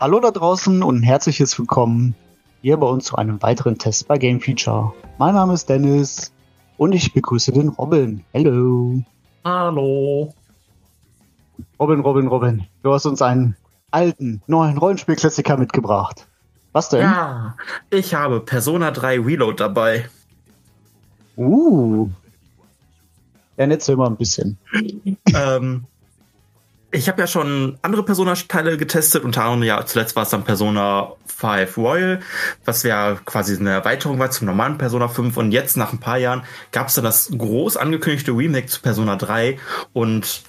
Hallo da draußen und herzliches Willkommen hier bei uns zu einem weiteren Test bei Game Feature. Mein Name ist Dennis und ich begrüße den Robin. Hallo. Hallo. Robin, Robin, Robin. Du hast uns einen alten, neuen Rollenspielklassiker mitgebracht. Was denn? Ja, ich habe Persona 3 Reload dabei. Uh. Ja, erzähl mal ein bisschen. ähm, ich habe ja schon andere Persona-Teile getestet, unter anderem ja zuletzt war es dann Persona 5 Royal, was ja quasi eine Erweiterung war zum normalen Persona 5 und jetzt nach ein paar Jahren gab es dann das groß angekündigte Remake zu Persona 3 und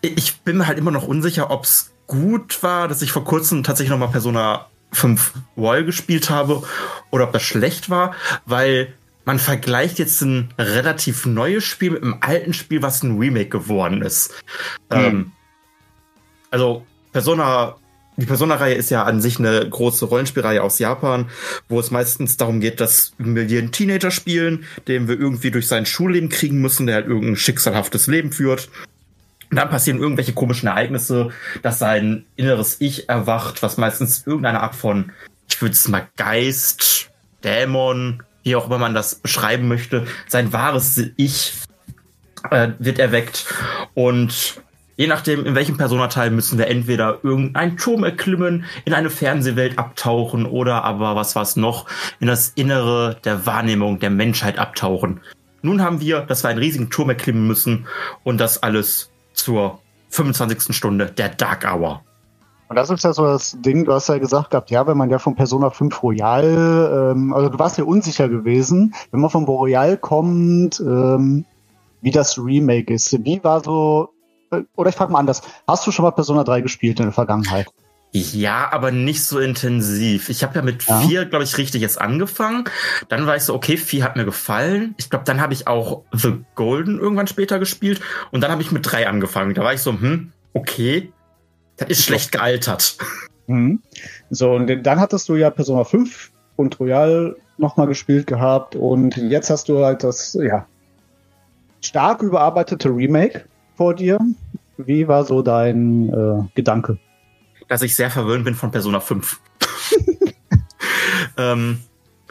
ich bin halt immer noch unsicher, ob es gut war, dass ich vor kurzem tatsächlich nochmal Persona 5 Royal gespielt habe oder ob das schlecht war, weil man vergleicht jetzt ein relativ neues Spiel mit einem alten Spiel, was ein Remake geworden ist. Mhm. Ähm, also Persona, die Persona-Reihe ist ja an sich eine große Rollenspielreihe aus Japan, wo es meistens darum geht, dass wir hier einen Teenager spielen, den wir irgendwie durch sein Schulleben kriegen müssen, der halt irgendein schicksalhaftes Leben führt. Und dann passieren irgendwelche komischen Ereignisse, dass sein inneres Ich erwacht, was meistens irgendeine Art von, ich würde es mal Geist, Dämon, wie auch immer man das beschreiben möchte, sein wahres Ich äh, wird erweckt. Und je nachdem, in welchem Personateil müssen wir entweder irgendeinen Turm erklimmen, in eine Fernsehwelt abtauchen oder aber was was noch, in das Innere der Wahrnehmung der Menschheit abtauchen. Nun haben wir, dass wir einen riesigen Turm erklimmen müssen und das alles zur 25. Stunde der Dark Hour. Und das ist ja so das Ding, du hast ja gesagt gehabt, ja, wenn man ja von Persona 5 Royal, ähm, also du warst ja unsicher gewesen, wenn man von Royal kommt, ähm, wie das Remake ist. Wie war so, oder ich frage mal anders, hast du schon mal Persona 3 gespielt in der Vergangenheit? Ja, aber nicht so intensiv. Ich habe ja mit ja. vier, glaube ich, richtig jetzt angefangen. Dann war ich so, okay, vier hat mir gefallen. Ich glaube, dann habe ich auch The Golden irgendwann später gespielt. Und dann habe ich mit drei angefangen. Da war ich so, hm, okay, das ist schlecht gealtert. Mhm. So, und dann hattest du ja Persona 5 und Royal nochmal gespielt gehabt. Und jetzt hast du halt das, ja, stark überarbeitete Remake vor dir. Wie war so dein äh, Gedanke? dass ich sehr verwöhnt bin von Persona 5. ähm,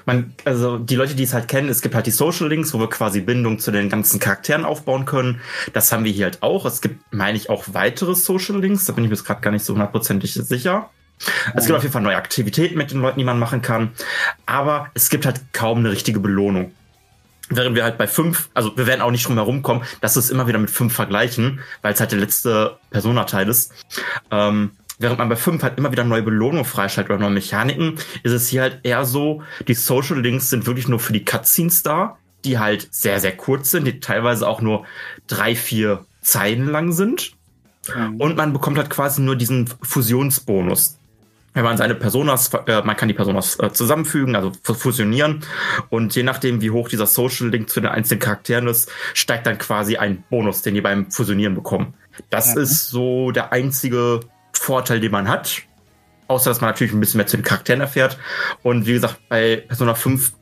man, also die Leute, die es halt kennen, es gibt halt die Social Links, wo wir quasi Bindung zu den ganzen Charakteren aufbauen können. Das haben wir hier halt auch. Es gibt, meine ich, auch weitere Social Links. Da bin ich mir gerade gar nicht so hundertprozentig sicher. Es gibt auf jeden Fall neue Aktivitäten mit den Leuten, die man machen kann. Aber es gibt halt kaum eine richtige Belohnung. Während wir halt bei fünf, also wir werden auch nicht drum herum kommen, dass wir es immer wieder mit fünf vergleichen, weil es halt der letzte Personateil ist. Ähm, Während man bei 5 halt immer wieder neue Belohnungen freischaltet oder neue Mechaniken, ist es hier halt eher so, die Social Links sind wirklich nur für die Cutscenes da, die halt sehr, sehr kurz sind, die teilweise auch nur drei, vier Zeilen lang sind. Mhm. Und man bekommt halt quasi nur diesen Fusionsbonus. Wenn man seine Personas, äh, man kann die Personas äh, zusammenfügen, also fusionieren. Und je nachdem, wie hoch dieser Social Link zu den einzelnen Charakteren ist, steigt dann quasi ein Bonus, den die beim Fusionieren bekommen. Das mhm. ist so der einzige Vorteil, den man hat. Außer, dass man natürlich ein bisschen mehr zu den Charakteren erfährt. Und wie gesagt, bei Persona 5,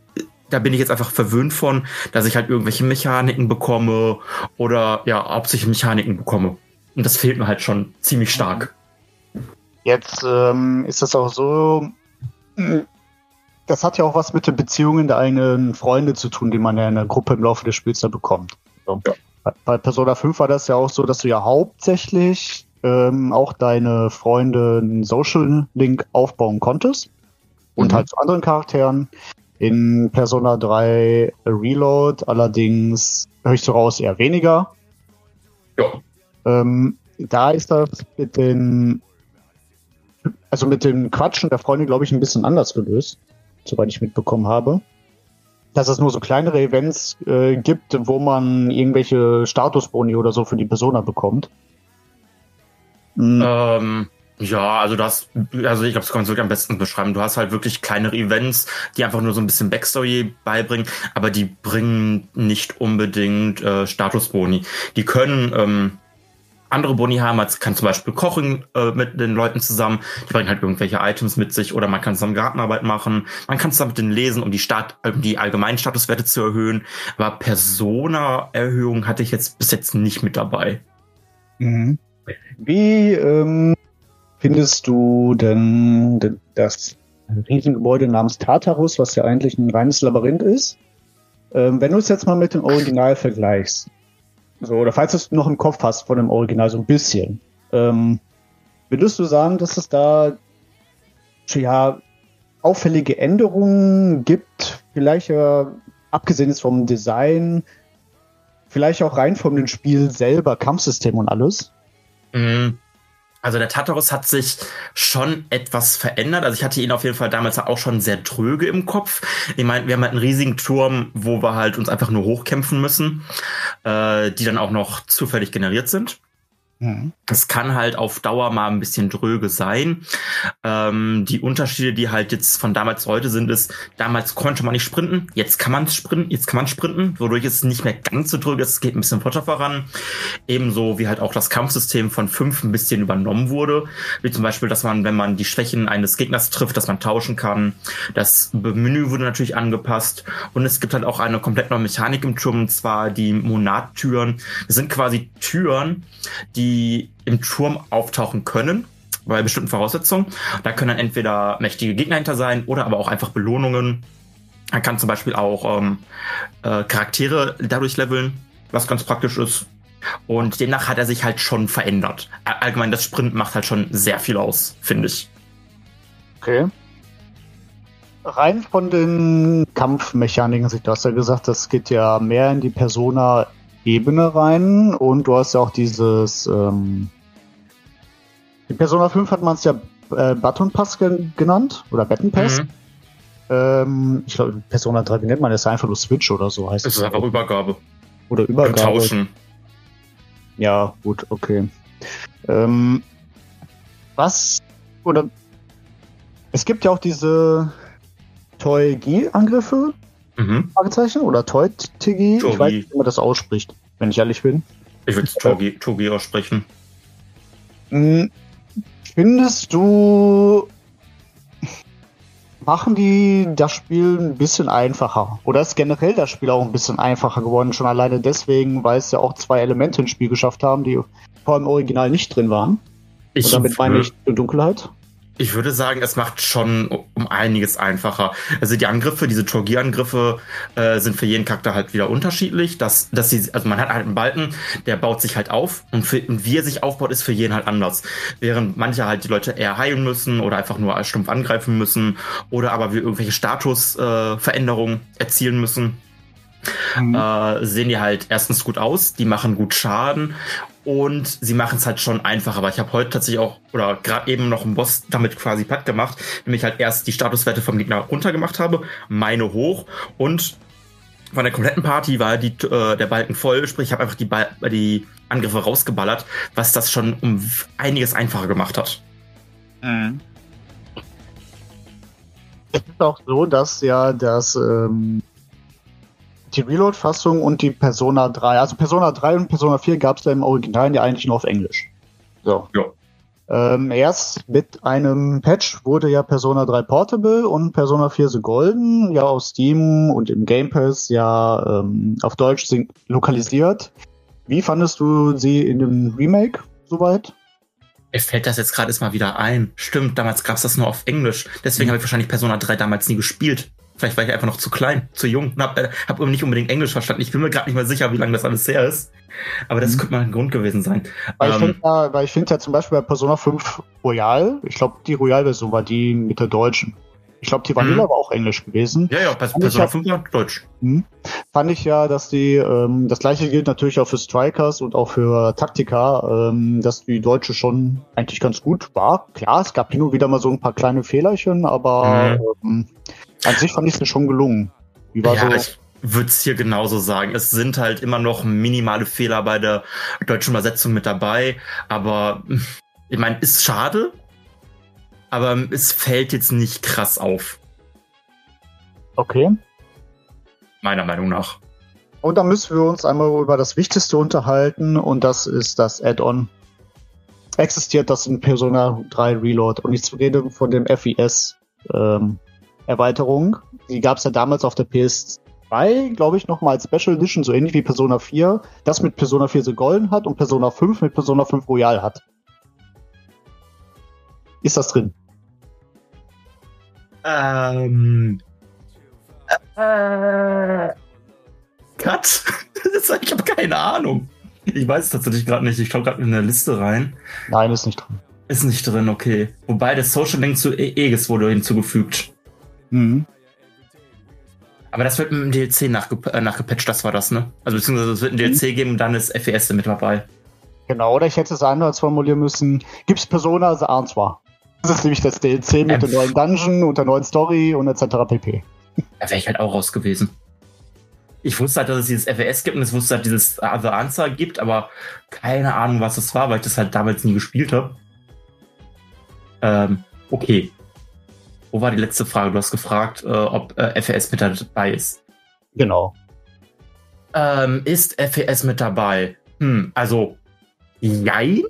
da bin ich jetzt einfach verwöhnt von, dass ich halt irgendwelche Mechaniken bekomme oder ja, hauptsächlich Mechaniken bekomme. Und das fehlt mir halt schon ziemlich stark. Jetzt ähm, ist das auch so, das hat ja auch was mit den Beziehungen der eigenen Freunde zu tun, die man ja in der Gruppe im Laufe des Spiels da bekommt. So. Ja. Bei Persona 5 war das ja auch so, dass du ja hauptsächlich ähm, auch deine Freunde einen Social Link aufbauen konntest. Und mhm. halt zu anderen Charakteren. In Persona 3 Reload allerdings höre ich so raus eher weniger. Ja. Ähm, da ist das mit den, also mit den Quatschen der Freunde, glaube ich, ein bisschen anders gelöst, soweit ich mitbekommen habe. Dass es nur so kleinere Events äh, gibt, wo man irgendwelche Statusboni oder so für die Persona bekommt. Mhm. Ähm, ja, also das, also ich glaube, das kann man wirklich am besten beschreiben. Du hast halt wirklich kleinere Events, die einfach nur so ein bisschen Backstory beibringen, aber die bringen nicht unbedingt äh, Statusboni. Die können ähm, andere Boni haben, als kann zum Beispiel kochen äh, mit den Leuten zusammen, die bringen halt irgendwelche Items mit sich oder man kann zusammen Gartenarbeit machen, man kann zusammen mit denen lesen, um die Stadt, um die allgemeinen Statuswerte zu erhöhen. Aber Persona-Erhöhung hatte ich jetzt bis jetzt nicht mit dabei. Mhm. Wie ähm, findest du denn das Riesengebäude namens Tartarus, was ja eigentlich ein reines Labyrinth ist? Ähm, wenn du es jetzt mal mit dem Original vergleichst, so, oder falls du es noch im Kopf hast von dem Original, so ein bisschen, ähm, würdest du sagen, dass es da ja auffällige Änderungen gibt, vielleicht ja, abgesehen jetzt vom Design, vielleicht auch rein von dem Spiel selber, Kampfsystem und alles? Mhm. Also der Tartarus hat sich schon etwas verändert. Also ich hatte ihn auf jeden Fall damals auch schon sehr tröge im Kopf. Ich meine, wir haben halt einen riesigen Turm, wo wir halt uns einfach nur hochkämpfen müssen, äh, die dann auch noch zufällig generiert sind. Mhm. Es kann halt auf Dauer mal ein bisschen dröge sein. Ähm, die Unterschiede, die halt jetzt von damals zu heute sind, ist, damals konnte man nicht sprinten, jetzt kann man sprinten, jetzt kann man sprinten, wodurch es nicht mehr ganz so dröge ist, es geht ein bisschen flotter voran. Ebenso wie halt auch das Kampfsystem von fünf ein bisschen übernommen wurde. Wie zum Beispiel, dass man, wenn man die Schwächen eines Gegners trifft, dass man tauschen kann. Das Menü wurde natürlich angepasst und es gibt halt auch eine komplett neue Mechanik im Turm, und zwar die Monattüren. Das sind quasi Türen, die die im Turm auftauchen können, bei bestimmten Voraussetzungen. Da können dann entweder mächtige Gegner hinter sein oder aber auch einfach Belohnungen. Man kann zum Beispiel auch ähm, äh, Charaktere dadurch leveln, was ganz praktisch ist. Und demnach hat er sich halt schon verändert. Allgemein, das Sprint macht halt schon sehr viel aus, finde ich. Okay. Rein von den Kampfmechaniken, du hast ja gesagt, das geht ja mehr in die Persona Ebene rein und du hast ja auch dieses, ähm, in Persona 5 hat man es ja äh, Button Pass ge genannt oder Button Pass. Mhm. Ähm, ich glaube, Persona 3, wie nennt man das? Einfach nur Switch oder so heißt es. Es ist einfach Übergabe. Oder Übergabe. Und tauschen. Ja, gut, okay. Ähm, was, oder, es gibt ja auch diese Toy-G-Angriffe, Mhm. Fragezeichen oder Toy-Tigi? Ich weiß nicht, wie man das ausspricht, wenn ich ehrlich bin. Ich würde es Togi, Togi aussprechen. Hm, findest du, machen die das Spiel ein bisschen einfacher? Oder ist generell das Spiel auch ein bisschen einfacher geworden? Schon alleine deswegen, weil es ja auch zwei Elemente ins Spiel geschafft haben, die vor dem Original nicht drin waren. Ich Und damit meine ich Dunkelheit. Ich würde sagen, es macht schon um einiges einfacher. Also die Angriffe, diese Torgier-Angriffe äh, sind für jeden Charakter halt wieder unterschiedlich. Dass, dass sie, also man hat halt einen Balken, der baut sich halt auf und, für, und wie er sich aufbaut, ist für jeden halt anders. Während manche halt die Leute eher heilen müssen oder einfach nur als stumpf angreifen müssen oder aber wir irgendwelche Statusveränderungen äh, erzielen müssen. Mhm. Äh, sehen die halt erstens gut aus, die machen gut Schaden und sie machen es halt schon einfacher. Aber ich habe heute tatsächlich auch, oder gerade eben noch einen Boss damit quasi platt gemacht, nämlich halt erst die Statuswerte vom Gegner runtergemacht habe, meine hoch und von der kompletten Party war die, äh, der Balken voll, sprich ich habe einfach die, Ball die Angriffe rausgeballert, was das schon um einiges einfacher gemacht hat. Mhm. Es ist auch so, dass ja das ähm, die Reload-Fassung und die Persona 3. Also Persona 3 und Persona 4 gab es ja im Original ja eigentlich nur auf Englisch. So. Ja. Ähm, erst mit einem Patch wurde ja Persona 3 Portable und Persona 4 The Golden ja auf Steam und im Game Pass ja ähm, auf Deutsch lokalisiert. Wie fandest du sie in dem Remake soweit? Mir fällt das jetzt gerade mal wieder ein. Stimmt, damals gab es das nur auf Englisch. Deswegen mhm. habe ich wahrscheinlich Persona 3 damals nie gespielt. Vielleicht war ich einfach noch zu klein, zu jung und habe äh, hab nicht unbedingt Englisch verstanden. Ich bin mir gerade nicht mehr sicher, wie lange das alles her ist. Aber das mhm. könnte mal ein Grund gewesen sein. Weil ähm, ich finde ja, weil ich find ja zum Beispiel bei Persona 5 Royal, ich glaube, die Royal-Version war die mit der deutschen. Ich glaube, die Vanilla mhm. war auch Englisch gewesen. Ja, ja, bei Persona ja, 5 war Deutsch. Mh, fand ich ja, dass die, ähm, das gleiche gilt natürlich auch für Strikers und auch für Taktika, ähm, dass die Deutsche schon eigentlich ganz gut war. Klar, es gab hin und wieder mal so ein paar kleine Fehlerchen, aber mhm. ähm, an sich fand ich es schon gelungen. Wie war ja, so? Ich würde es hier genauso sagen. Es sind halt immer noch minimale Fehler bei der deutschen Übersetzung mit dabei, aber Ich meine, ist schade, aber es fällt jetzt nicht krass auf. Okay. Meiner Meinung nach. Und dann müssen wir uns einmal über das Wichtigste unterhalten und das ist das Add-on. Existiert das in Persona 3 Reload und ich rede von dem FES ähm, Erweiterung. Die gab es ja damals auf der PS2, glaube ich, nochmal als Special Edition, so ähnlich wie Persona 4. Das mit Persona 4 so golden hat und Persona 5 mit Persona 5 Royal hat. Ist das drin? Ähm. Äh. Cut? ich habe keine Ahnung. Ich weiß es tatsächlich gerade nicht. Ich schaue gerade in eine Liste rein. Nein, ist nicht drin. Ist nicht drin, okay. Wobei das Social Link zu Aegis wurde hinzugefügt. Mhm. Aber das wird mit dem DLC nachge äh, nachgepatcht, das war das, ne? Also beziehungsweise es wird ein DLC mhm. geben und dann ist FES mit dabei. Genau, oder ich hätte es anders formulieren müssen. Gibt's Persona, also ahnt zwar. Das ist nämlich das DLC mit ähm. dem neuen Dungeon und der neuen Story und etc. pp. Da wäre ich halt auch raus gewesen. Ich wusste halt, dass es dieses FES gibt und ich wusste halt, dieses The Answer gibt, aber keine Ahnung, was das war, weil ich das halt damals nie gespielt habe. Ähm, okay. Wo war die letzte Frage? Du hast gefragt, äh, ob äh, FES mit dabei ist. Genau. Ähm, ist FES mit dabei? Hm, also, jein.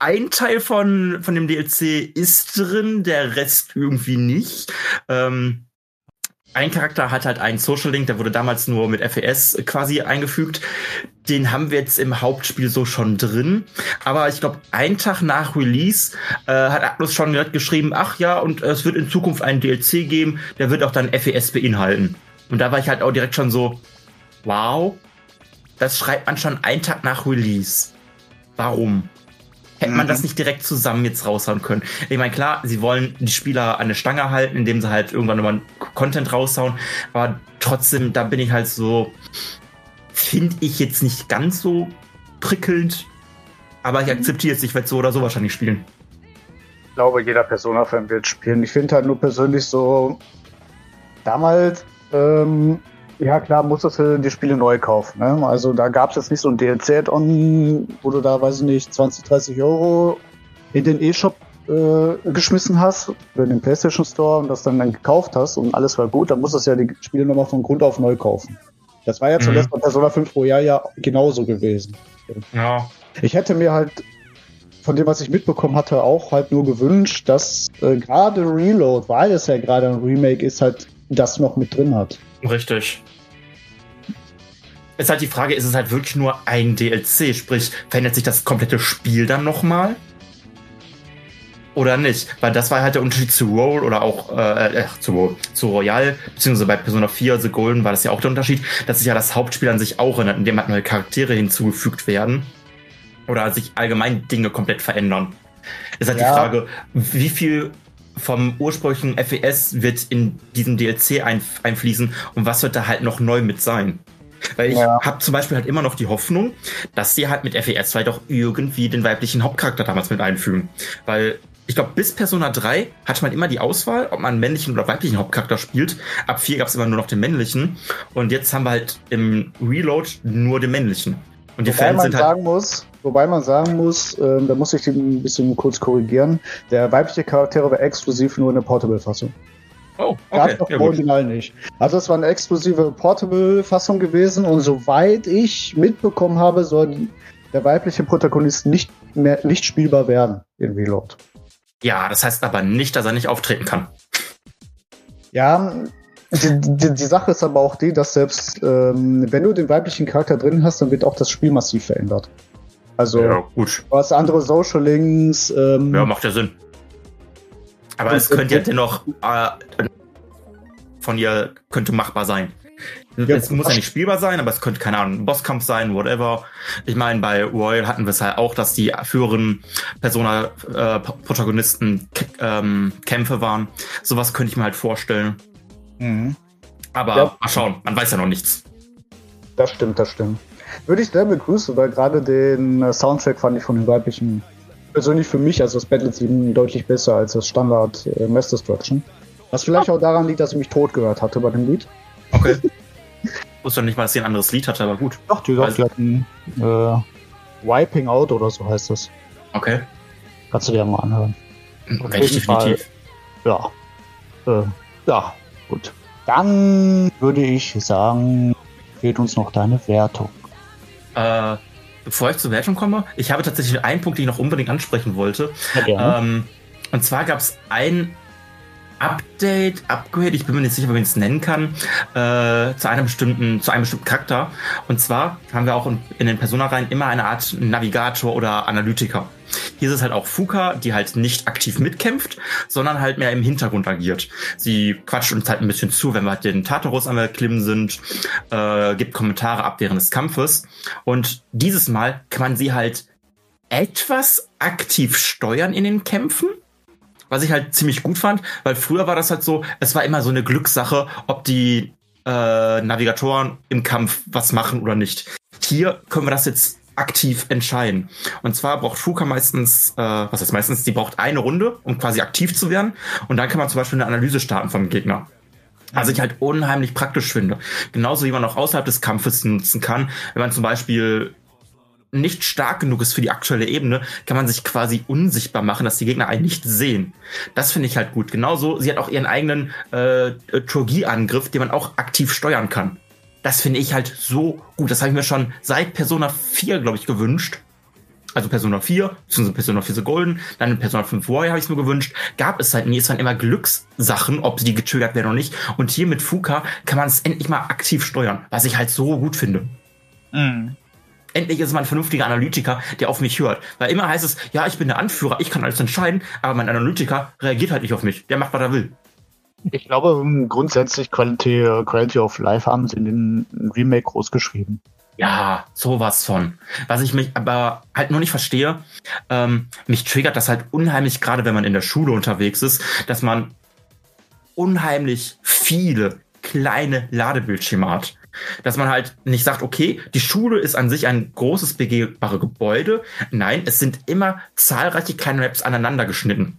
Ein Teil von, von dem DLC ist drin, der Rest irgendwie nicht. Ähm, ein Charakter hat halt einen Social Link, der wurde damals nur mit FES quasi eingefügt. Den haben wir jetzt im Hauptspiel so schon drin. Aber ich glaube, einen Tag nach Release äh, hat Atlus schon geschrieben, ach ja, und es wird in Zukunft einen DLC geben, der wird auch dann FES beinhalten. Und da war ich halt auch direkt schon so, wow, das schreibt man schon einen Tag nach Release. Warum? Hätte man das mhm. nicht direkt zusammen jetzt raushauen können? Ich meine, klar, sie wollen die Spieler an der Stange halten, indem sie halt irgendwann nochmal Content raushauen. Aber trotzdem, da bin ich halt so, finde ich jetzt nicht ganz so prickelnd. Aber ich akzeptiere es, ich werde so oder so wahrscheinlich spielen. Ich glaube, jeder Persona-Fan wird spielen. Ich finde halt nur persönlich so, damals ähm, ja, klar, musstest du die Spiele neu kaufen. Ne? Also da gab es jetzt nicht so ein DLC-Add-on, wo du da, weiß ich nicht, 20, 30 Euro in den E-Shop äh, geschmissen hast, in den PlayStation Store und das dann, dann gekauft hast und alles war gut, dann musstest du ja die Spiele nochmal von Grund auf neu kaufen. Das war ja zuletzt mhm. bei Persona 5 pro Jahr ja genauso gewesen. Ja. Ich hätte mir halt von dem, was ich mitbekommen hatte, auch halt nur gewünscht, dass äh, gerade Reload, weil es ja gerade ein Remake ist, halt das noch mit drin hat. Richtig. Ist halt die Frage, ist es halt wirklich nur ein DLC? Sprich, verändert sich das komplette Spiel dann nochmal? Oder nicht? Weil das war halt der Unterschied zu Roll oder auch äh, äh, zu, zu Royal, beziehungsweise bei Persona 4 The Golden war das ja auch der Unterschied, dass sich ja das Hauptspiel an sich auch ändert, indem halt neue Charaktere hinzugefügt werden. Oder sich allgemein Dinge komplett verändern. Ist halt ja. die Frage, wie viel vom ursprünglichen FES wird in diesen DLC ein, einfließen und was wird da halt noch neu mit sein. Weil ich ja. habe zum Beispiel halt immer noch die Hoffnung, dass sie halt mit FES 2 doch irgendwie den weiblichen Hauptcharakter damals mit einfügen. Weil ich glaube, bis Persona 3 hatte man immer die Auswahl, ob man einen männlichen oder weiblichen Hauptcharakter spielt. Ab 4 gab es immer nur noch den männlichen. Und jetzt haben wir halt im Reload nur den männlichen. Und die Wobei Fans man sind halt. Sagen muss, wobei man sagen muss, äh, da muss ich ein bisschen kurz korrigieren, der weibliche Charakter war exklusiv nur in der Portable-Fassung. Oh, okay. Gab ja, Original nicht. Also es war eine exklusive Portable-Fassung gewesen und soweit ich mitbekommen habe, soll der weibliche Protagonist nicht mehr nicht spielbar werden in Reload. Ja, das heißt aber nicht, dass er nicht auftreten kann. Ja, die, die, die, Sache ist aber auch die, dass selbst ähm, wenn du den weiblichen Charakter drin hast, dann wird auch das Spiel massiv verändert. Also ja, gut. hast andere Social Links. Ähm, ja, macht ja Sinn. Aber es könnte ja dennoch äh, von ihr könnte machbar sein. Ja, es muss ja nicht spielbar sein, aber es könnte, keine Ahnung, ein Bosskampf sein, whatever. Ich meine, bei Royal hatten wir es halt auch, dass die führenden Persona-Protagonisten äh, ähm, Kämpfe waren. Sowas könnte ich mir halt vorstellen. Mhm. Aber ja. mal schauen, man weiß ja noch nichts. Das stimmt, das stimmt. Würde ich sehr begrüßen, weil gerade den äh, Soundtrack fand ich von den weiblichen persönlich für mich, also das Battle Team, deutlich besser als das Standard äh, Mass Destruction. Was vielleicht auch daran liegt, dass ich mich tot gehört hatte bei dem Lied. Okay. Ich wusste nicht mal, dass sie ein anderes Lied hatte, aber gut. Doch, die, doch, die hatten äh, Wiping Out oder so heißt das. Okay. Kannst du dir mal anhören. Werde ich definitiv. Ja. Äh, ja, gut. Dann würde ich sagen, fehlt uns noch deine Wertung. Äh, bevor ich zur Wertung komme, ich habe tatsächlich einen Punkt, den ich noch unbedingt ansprechen wollte. Ja, ähm, und zwar gab es ein Update, Upgrade, ich bin mir nicht sicher, wie man es nennen kann, äh, zu einem bestimmten, zu einem bestimmten Charakter. Und zwar haben wir auch in, in den Persona-Reihen immer eine Art Navigator oder Analytiker. Hier ist es halt auch Fuka, die halt nicht aktiv mitkämpft, sondern halt mehr im Hintergrund agiert. Sie quatscht uns halt ein bisschen zu, wenn wir halt den Tartarus am Klimmen sind, äh, gibt Kommentare ab während des Kampfes. Und dieses Mal kann man sie halt etwas aktiv steuern in den Kämpfen was ich halt ziemlich gut fand, weil früher war das halt so, es war immer so eine Glückssache, ob die äh, Navigatoren im Kampf was machen oder nicht. Hier können wir das jetzt aktiv entscheiden. Und zwar braucht Fuka meistens, äh, was heißt meistens, die braucht eine Runde, um quasi aktiv zu werden. Und dann kann man zum Beispiel eine Analyse starten vom Gegner. Also ich halt unheimlich praktisch finde. Genauso wie man auch außerhalb des Kampfes nutzen kann, wenn man zum Beispiel nicht stark genug ist für die aktuelle Ebene, kann man sich quasi unsichtbar machen, dass die Gegner einen nicht sehen. Das finde ich halt gut. Genauso, sie hat auch ihren eigenen äh, Turgie-Angriff, den man auch aktiv steuern kann. Das finde ich halt so gut. Das habe ich mir schon seit Persona 4, glaube ich, gewünscht. Also Persona 4, beziehungsweise Persona 4 The Golden, dann Persona 5 Warrior habe ich es mir gewünscht. Gab es halt nie. Es waren immer Glückssachen, ob sie getriggert werden oder nicht. Und hier mit Fuka kann man es endlich mal aktiv steuern, was ich halt so gut finde. Mhm endlich ist es mal ein vernünftiger Analytiker, der auf mich hört. Weil immer heißt es, ja, ich bin der Anführer, ich kann alles entscheiden, aber mein Analytiker reagiert halt nicht auf mich. Der macht, was er will. Ich glaube, grundsätzlich Quality, Quality of Life haben sie in den Remake groß geschrieben. Ja, sowas von. Was ich mich aber halt nur nicht verstehe, ähm, mich triggert das halt unheimlich, gerade wenn man in der Schule unterwegs ist, dass man unheimlich viele kleine Ladebildschirme hat. Dass man halt nicht sagt, okay, die Schule ist an sich ein großes begehbare Gebäude. Nein, es sind immer zahlreiche kleine Maps aneinander geschnitten.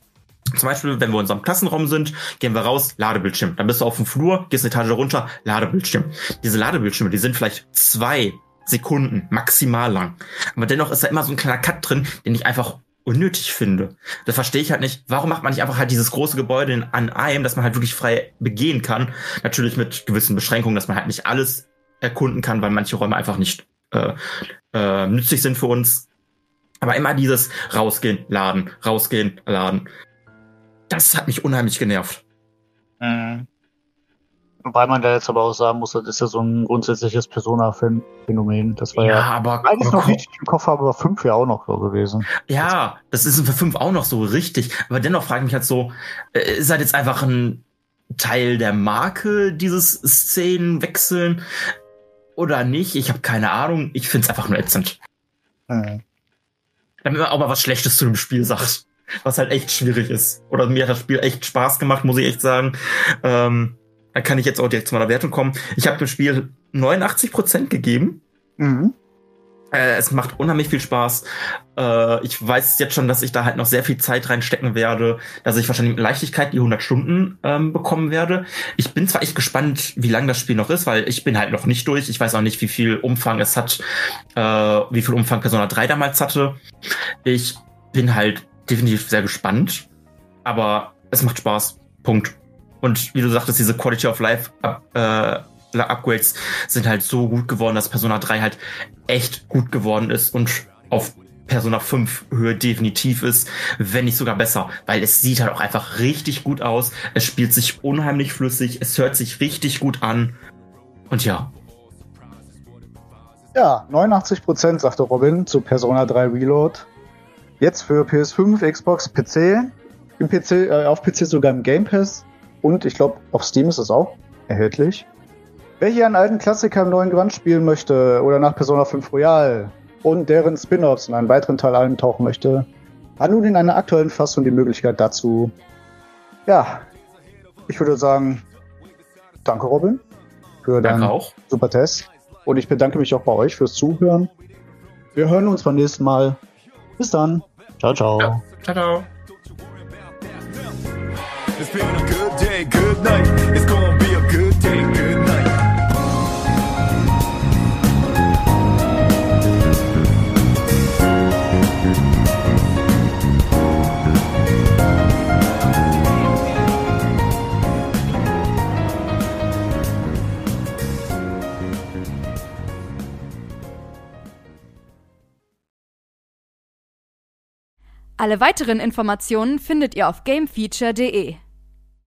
Zum Beispiel, wenn wir in unserem Klassenraum sind, gehen wir raus, Ladebildschirm. Dann bist du auf dem Flur, gehst eine Etage runter, Ladebildschirm. Diese Ladebildschirme, die sind vielleicht zwei Sekunden maximal lang. Aber dennoch ist da immer so ein kleiner Cut drin, den ich einfach unnötig finde. Da verstehe ich halt nicht, warum macht man nicht einfach halt dieses große Gebäude an einem, dass man halt wirklich frei begehen kann. Natürlich mit gewissen Beschränkungen, dass man halt nicht alles erkunden kann, weil manche Räume einfach nicht äh, äh, nützlich sind für uns. Aber immer dieses rausgehen, laden, rausgehen, laden. Das hat mich unheimlich genervt. Mhm. Wobei man da jetzt aber auch sagen muss, das ist ja so ein grundsätzliches Persona-Phänomen. Das war ja, ja aber, eigentlich noch richtig im Kopf, aber fünf ja auch noch so gewesen. Ja, das ist für fünf auch noch so richtig. Aber dennoch frage ich mich halt so, äh, ist halt jetzt einfach ein Teil der Marke, dieses Szenenwechseln oder nicht? Ich habe keine Ahnung. Ich finde es einfach nur ätzend. Mhm. Damit man auch mal was Schlechtes zu dem Spiel sagt. Was halt echt schwierig ist. Oder mir hat das Spiel echt Spaß gemacht, muss ich echt sagen. Ähm, dann kann ich jetzt auch direkt zu meiner Wertung kommen. Ich habe dem Spiel 89% gegeben. Mhm. Äh, es macht unheimlich viel Spaß. Äh, ich weiß jetzt schon, dass ich da halt noch sehr viel Zeit reinstecken werde, dass ich wahrscheinlich mit Leichtigkeit die 100 Stunden ähm, bekommen werde. Ich bin zwar echt gespannt, wie lang das Spiel noch ist, weil ich bin halt noch nicht durch. Ich weiß auch nicht, wie viel Umfang es hat, äh, wie viel Umfang Persona 3 damals hatte. Ich bin halt definitiv sehr gespannt, aber es macht Spaß. Punkt. Und wie du sagtest, diese Quality of Life äh, Upgrades sind halt so gut geworden, dass Persona 3 halt echt gut geworden ist und auf Persona 5 Höhe definitiv ist, wenn nicht sogar besser, weil es sieht halt auch einfach richtig gut aus. Es spielt sich unheimlich flüssig, es hört sich richtig gut an. Und ja. Ja, 89% sagte Robin zu Persona 3 Reload. Jetzt für PS5, Xbox, PC. Im PC, äh, auf PC sogar im Game Pass. Und ich glaube, auf Steam ist es auch erhältlich. Wer hier einen alten Klassiker im neuen Gewand spielen möchte oder nach Persona 5 Royal und deren Spin-offs in einen weiteren Teil eintauchen möchte, hat nun in einer aktuellen Fassung die Möglichkeit dazu. Ja, ich würde sagen, danke Robin für deinen super Test. Und ich bedanke mich auch bei euch fürs Zuhören. Wir hören uns beim nächsten Mal. Bis dann. Ciao, ciao. Ja. Ciao, ciao good night. It's gonna be a good day, good night. Alle weiteren Informationen findet ihr auf gamefeature.de.